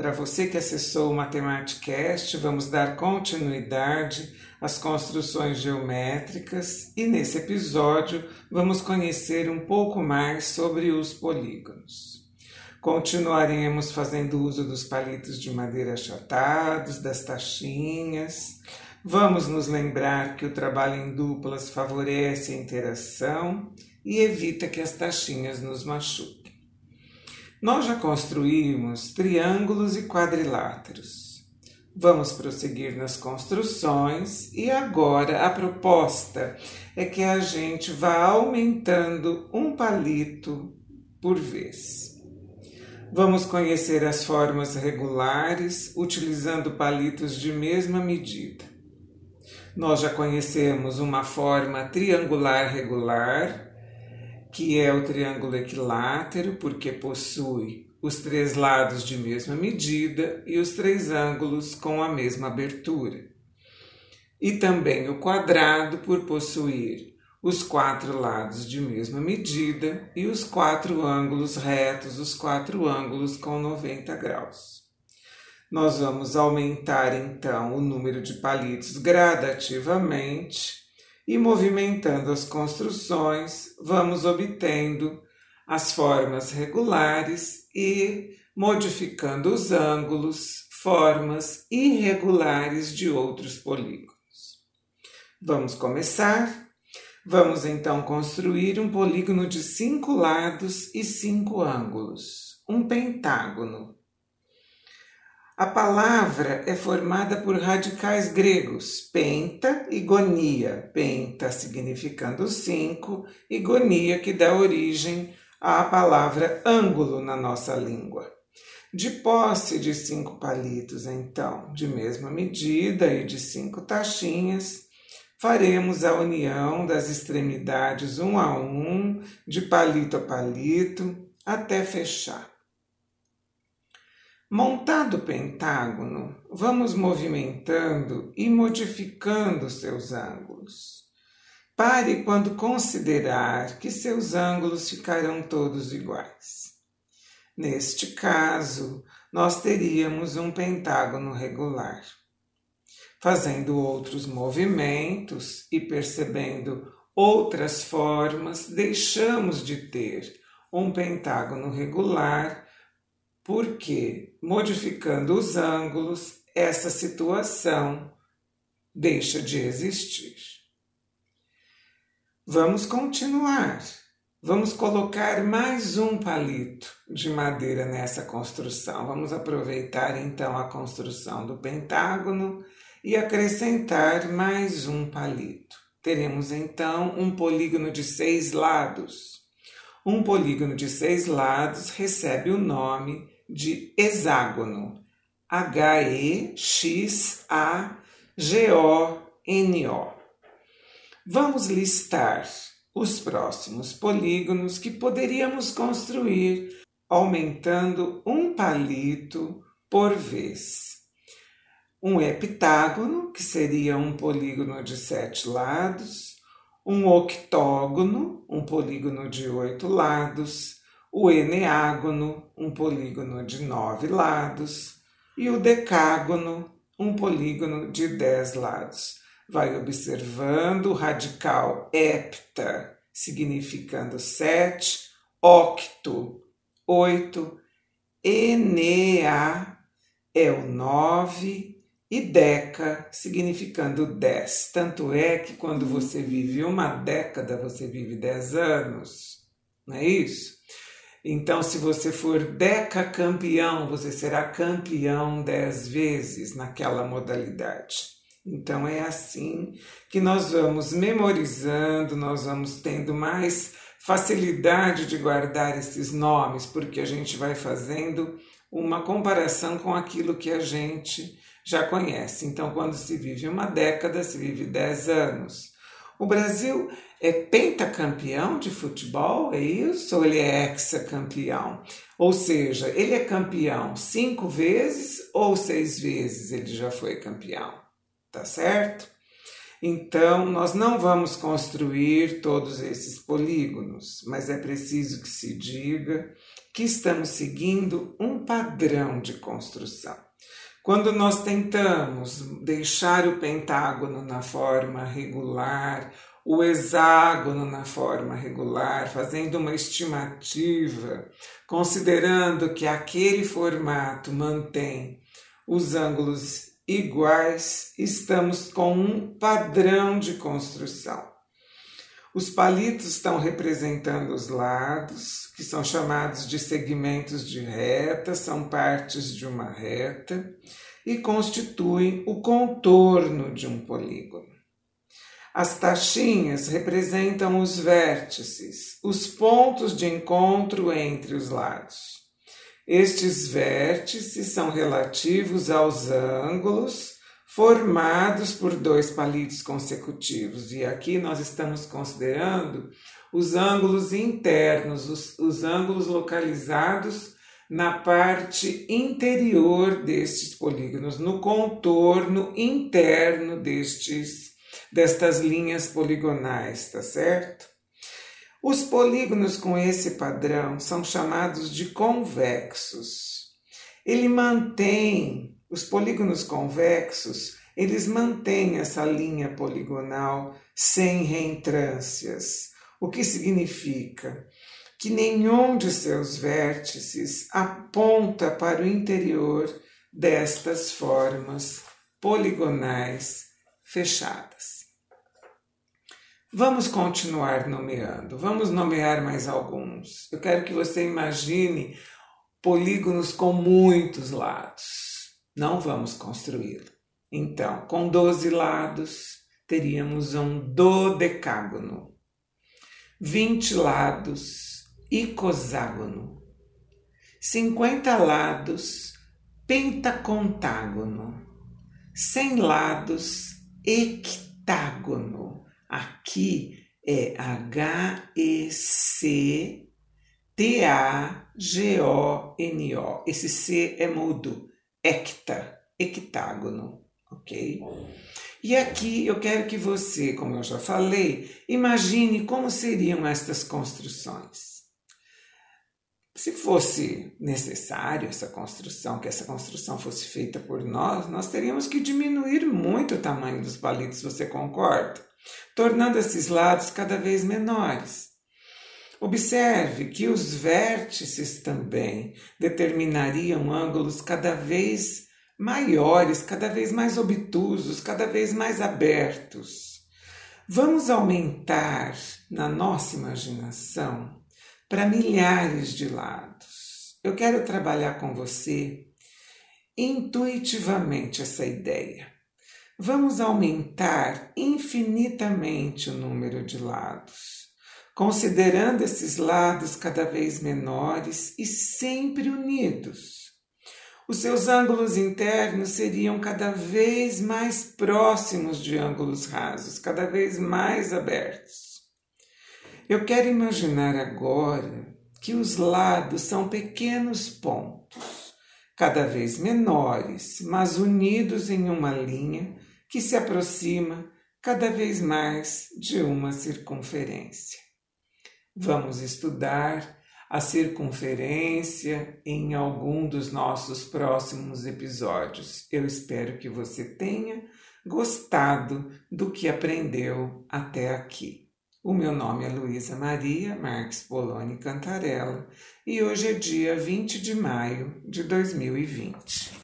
Para você que acessou o Matematicast, vamos dar continuidade às construções geométricas e nesse episódio vamos conhecer um pouco mais sobre os polígonos. Continuaremos fazendo uso dos palitos de madeira achatados, das taxinhas. Vamos nos lembrar que o trabalho em duplas favorece a interação e evita que as taxinhas nos machuquem. Nós já construímos triângulos e quadriláteros. Vamos prosseguir nas construções e agora a proposta é que a gente vá aumentando um palito por vez. Vamos conhecer as formas regulares utilizando palitos de mesma medida. Nós já conhecemos uma forma triangular regular que é o triângulo equilátero, porque possui os três lados de mesma medida e os três ângulos com a mesma abertura. E também o quadrado, por possuir os quatro lados de mesma medida e os quatro ângulos retos, os quatro ângulos com 90 graus. Nós vamos aumentar então o número de palitos gradativamente e movimentando as construções, vamos obtendo as formas regulares e modificando os ângulos, formas irregulares de outros polígonos. Vamos começar? Vamos então construir um polígono de cinco lados e cinco ângulos, um pentágono. A palavra é formada por radicais gregos, penta e gonia. Penta significando cinco e gonia que dá origem à palavra ângulo na nossa língua. De posse de cinco palitos, então, de mesma medida e de cinco taxinhas, faremos a união das extremidades um a um, de palito a palito, até fechar. Montado o pentágono, vamos movimentando e modificando seus ângulos. Pare quando considerar que seus ângulos ficarão todos iguais. Neste caso, nós teríamos um pentágono regular. Fazendo outros movimentos e percebendo outras formas, deixamos de ter um pentágono regular porque modificando os ângulos, essa situação deixa de existir. Vamos continuar. Vamos colocar mais um palito de madeira nessa construção. Vamos aproveitar então a construção do pentágono e acrescentar mais um palito. Teremos então um polígono de seis lados. Um polígono de seis lados recebe o nome de hexágono. H-E-X-A-G-O-N-O. Vamos listar os próximos polígonos que poderíamos construir aumentando um palito por vez. Um heptágono, que seria um polígono de sete lados, um octógono, um polígono de oito lados, o eneágono, um polígono de nove lados, e o decágono, um polígono de dez lados. Vai observando o radical hepta, significando sete, octo, oito, enea é o nove, e deca significando dez. Tanto é que quando você vive uma década, você vive dez anos, não é isso? Então, se você for decacampeão, você será campeão dez vezes naquela modalidade. Então, é assim que nós vamos memorizando, nós vamos tendo mais facilidade de guardar esses nomes, porque a gente vai fazendo uma comparação com aquilo que a gente já conhece. Então, quando se vive uma década, se vive dez anos. O Brasil é pentacampeão de futebol, é isso? Ou ele é hexacampeão? Ou seja, ele é campeão cinco vezes ou seis vezes ele já foi campeão, tá certo? Então, nós não vamos construir todos esses polígonos, mas é preciso que se diga que estamos seguindo um padrão de construção. Quando nós tentamos deixar o pentágono na forma regular, o hexágono na forma regular, fazendo uma estimativa, considerando que aquele formato mantém os ângulos iguais, estamos com um padrão de construção. Os palitos estão representando os lados, que são chamados de segmentos de reta, são partes de uma reta e constituem o contorno de um polígono. As taxinhas representam os vértices, os pontos de encontro entre os lados. Estes vértices são relativos aos ângulos formados por dois palitos consecutivos. E aqui nós estamos considerando os ângulos internos, os, os ângulos localizados na parte interior destes polígonos, no contorno interno destes destas linhas poligonais, tá certo? Os polígonos com esse padrão são chamados de convexos. Ele mantém os polígonos convexos, eles mantêm essa linha poligonal sem reentrâncias, o que significa que nenhum de seus vértices aponta para o interior destas formas poligonais fechadas. Vamos continuar nomeando, vamos nomear mais alguns. Eu quero que você imagine polígonos com muitos lados não vamos construí-lo. Então, com 12 lados, teríamos um dodecágono, 20 lados, icoságono, 50 lados, pentacontágono, 100 lados, hectágono. Aqui é H-E-C-T-A-G-O-N-O. Esse C é mudo hecta, hectágono, ok? E aqui eu quero que você, como eu já falei, imagine como seriam estas construções. Se fosse necessário essa construção, que essa construção fosse feita por nós, nós teríamos que diminuir muito o tamanho dos palitos, você concorda? Tornando esses lados cada vez menores. Observe que os vértices também determinariam ângulos cada vez maiores, cada vez mais obtusos, cada vez mais abertos. Vamos aumentar na nossa imaginação para milhares de lados. Eu quero trabalhar com você intuitivamente essa ideia. Vamos aumentar infinitamente o número de lados considerando esses lados cada vez menores e sempre unidos. Os seus ângulos internos seriam cada vez mais próximos de ângulos rasos, cada vez mais abertos. Eu quero imaginar agora que os lados são pequenos pontos, cada vez menores, mas unidos em uma linha que se aproxima cada vez mais de uma circunferência. Vamos estudar a circunferência em algum dos nossos próximos episódios. Eu espero que você tenha gostado do que aprendeu até aqui. O meu nome é Luísa Maria Marques Poloni Cantarella e hoje é dia 20 de maio de 2020.